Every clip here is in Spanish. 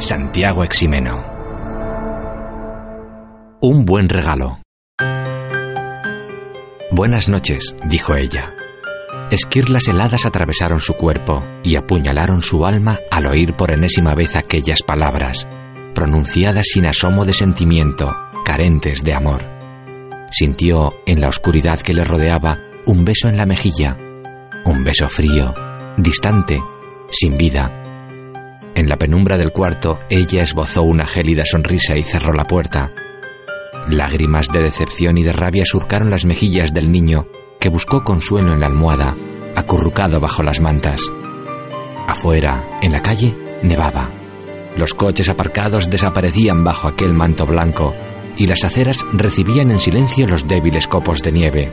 Santiago Eximeno. Un buen regalo. Buenas noches, dijo ella. Esquirlas heladas atravesaron su cuerpo y apuñalaron su alma al oír por enésima vez aquellas palabras, pronunciadas sin asomo de sentimiento, carentes de amor. Sintió, en la oscuridad que le rodeaba, un beso en la mejilla, un beso frío, distante, sin vida, en la penumbra del cuarto, ella esbozó una gélida sonrisa y cerró la puerta. Lágrimas de decepción y de rabia surcaron las mejillas del niño, que buscó consuelo en la almohada, acurrucado bajo las mantas. Afuera, en la calle, nevaba. Los coches aparcados desaparecían bajo aquel manto blanco y las aceras recibían en silencio los débiles copos de nieve.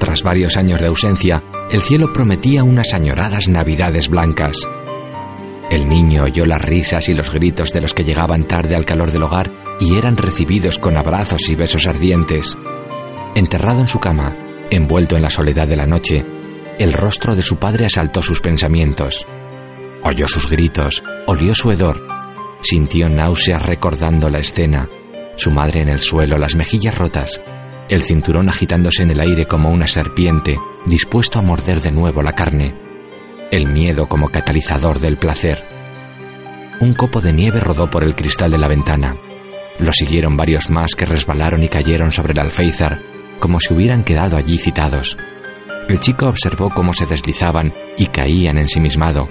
Tras varios años de ausencia, el cielo prometía unas añoradas navidades blancas. El niño oyó las risas y los gritos de los que llegaban tarde al calor del hogar y eran recibidos con abrazos y besos ardientes. Enterrado en su cama, envuelto en la soledad de la noche, el rostro de su padre asaltó sus pensamientos. Oyó sus gritos, olió su hedor, sintió náuseas recordando la escena, su madre en el suelo, las mejillas rotas, el cinturón agitándose en el aire como una serpiente, dispuesto a morder de nuevo la carne el miedo como catalizador del placer. Un copo de nieve rodó por el cristal de la ventana. Lo siguieron varios más que resbalaron y cayeron sobre el alféizar, como si hubieran quedado allí citados. El chico observó cómo se deslizaban y caían ensimismado.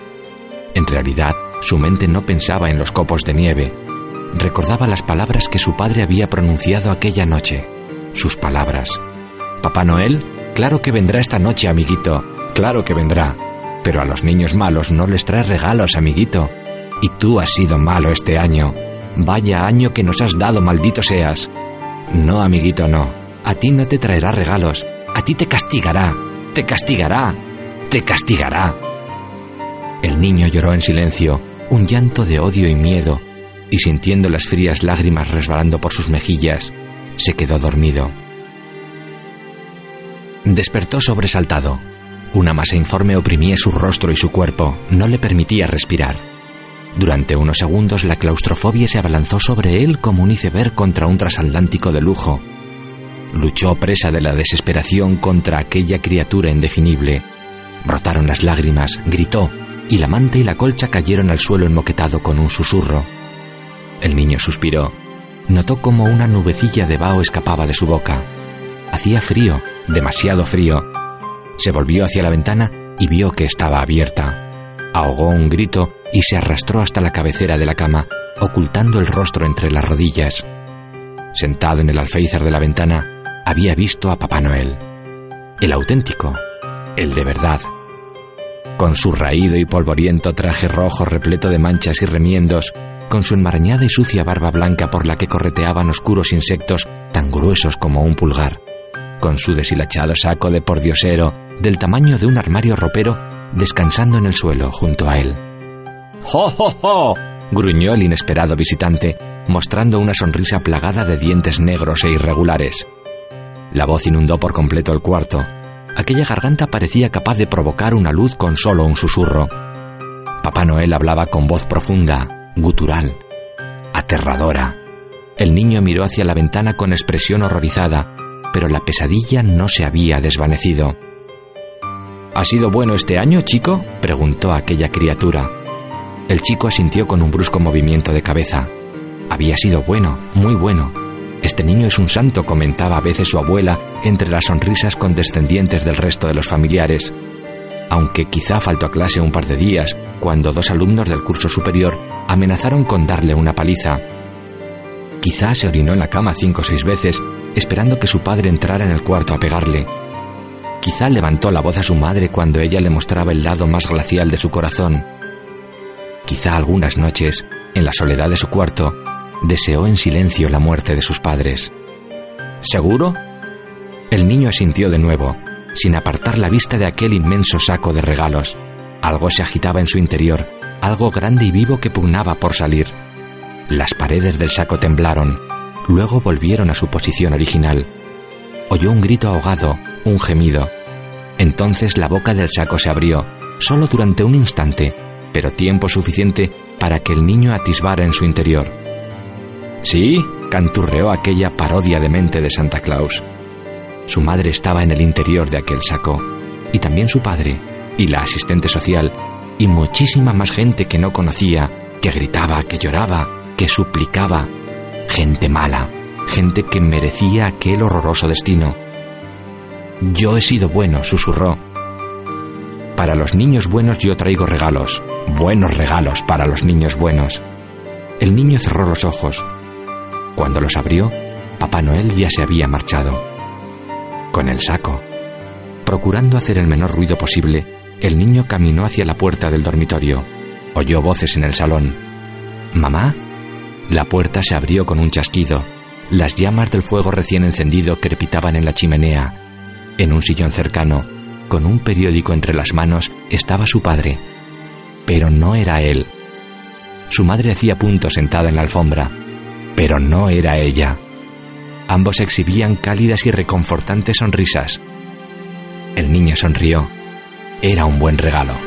En realidad, su mente no pensaba en los copos de nieve. Recordaba las palabras que su padre había pronunciado aquella noche. Sus palabras. Papá Noel, claro que vendrá esta noche, amiguito. Claro que vendrá. Pero a los niños malos no les trae regalos, amiguito. Y tú has sido malo este año. Vaya año que nos has dado, maldito seas. No, amiguito, no. A ti no te traerá regalos. A ti te castigará. Te castigará. Te castigará. El niño lloró en silencio, un llanto de odio y miedo, y sintiendo las frías lágrimas resbalando por sus mejillas, se quedó dormido. Despertó sobresaltado. Una masa informe oprimía su rostro y su cuerpo, no le permitía respirar. Durante unos segundos la claustrofobia se abalanzó sobre él como un iceberg contra un transatlántico de lujo. Luchó presa de la desesperación contra aquella criatura indefinible. Brotaron las lágrimas, gritó, y la manta y la colcha cayeron al suelo enmoquetado con un susurro. El niño suspiró. Notó como una nubecilla de vaho escapaba de su boca. Hacía frío, demasiado frío, se volvió hacia la ventana y vio que estaba abierta. Ahogó un grito y se arrastró hasta la cabecera de la cama, ocultando el rostro entre las rodillas. Sentado en el alféizar de la ventana, había visto a Papá Noel. El auténtico, el de verdad. Con su raído y polvoriento traje rojo repleto de manchas y remiendos, con su enmarañada y sucia barba blanca por la que correteaban oscuros insectos tan gruesos como un pulgar, con su deshilachado saco de pordiosero del tamaño de un armario ropero, descansando en el suelo junto a él. ¡Jo, jo, jo! gruñó el inesperado visitante, mostrando una sonrisa plagada de dientes negros e irregulares. La voz inundó por completo el cuarto. Aquella garganta parecía capaz de provocar una luz con solo un susurro. Papá Noel hablaba con voz profunda, gutural, aterradora. El niño miró hacia la ventana con expresión horrorizada, pero la pesadilla no se había desvanecido. ¿Ha sido bueno este año, chico? preguntó aquella criatura. El chico asintió con un brusco movimiento de cabeza. Había sido bueno, muy bueno. Este niño es un santo, comentaba a veces su abuela entre las sonrisas condescendientes del resto de los familiares. Aunque quizá faltó a clase un par de días, cuando dos alumnos del curso superior amenazaron con darle una paliza. Quizá se orinó en la cama cinco o seis veces, esperando que su padre entrara en el cuarto a pegarle. Quizá levantó la voz a su madre cuando ella le mostraba el lado más glacial de su corazón. Quizá algunas noches en la soledad de su cuarto, deseó en silencio la muerte de sus padres. ¿Seguro? El niño asintió de nuevo, sin apartar la vista de aquel inmenso saco de regalos. Algo se agitaba en su interior, algo grande y vivo que pugnaba por salir. Las paredes del saco temblaron, luego volvieron a su posición original. Oyó un grito ahogado, un gemido. Entonces la boca del saco se abrió, solo durante un instante, pero tiempo suficiente para que el niño atisbara en su interior. Sí, canturreó aquella parodia de mente de Santa Claus. Su madre estaba en el interior de aquel saco, y también su padre, y la asistente social, y muchísima más gente que no conocía, que gritaba, que lloraba, que suplicaba. Gente mala, gente que merecía aquel horroroso destino. Yo he sido bueno, susurró. Para los niños buenos yo traigo regalos, buenos regalos para los niños buenos. El niño cerró los ojos. Cuando los abrió, Papá Noel ya se había marchado. Con el saco. Procurando hacer el menor ruido posible, el niño caminó hacia la puerta del dormitorio. Oyó voces en el salón. ¿Mamá? La puerta se abrió con un chasquido. Las llamas del fuego recién encendido crepitaban en la chimenea. En un sillón cercano, con un periódico entre las manos, estaba su padre. Pero no era él. Su madre hacía punto sentada en la alfombra. Pero no era ella. Ambos exhibían cálidas y reconfortantes sonrisas. El niño sonrió. Era un buen regalo.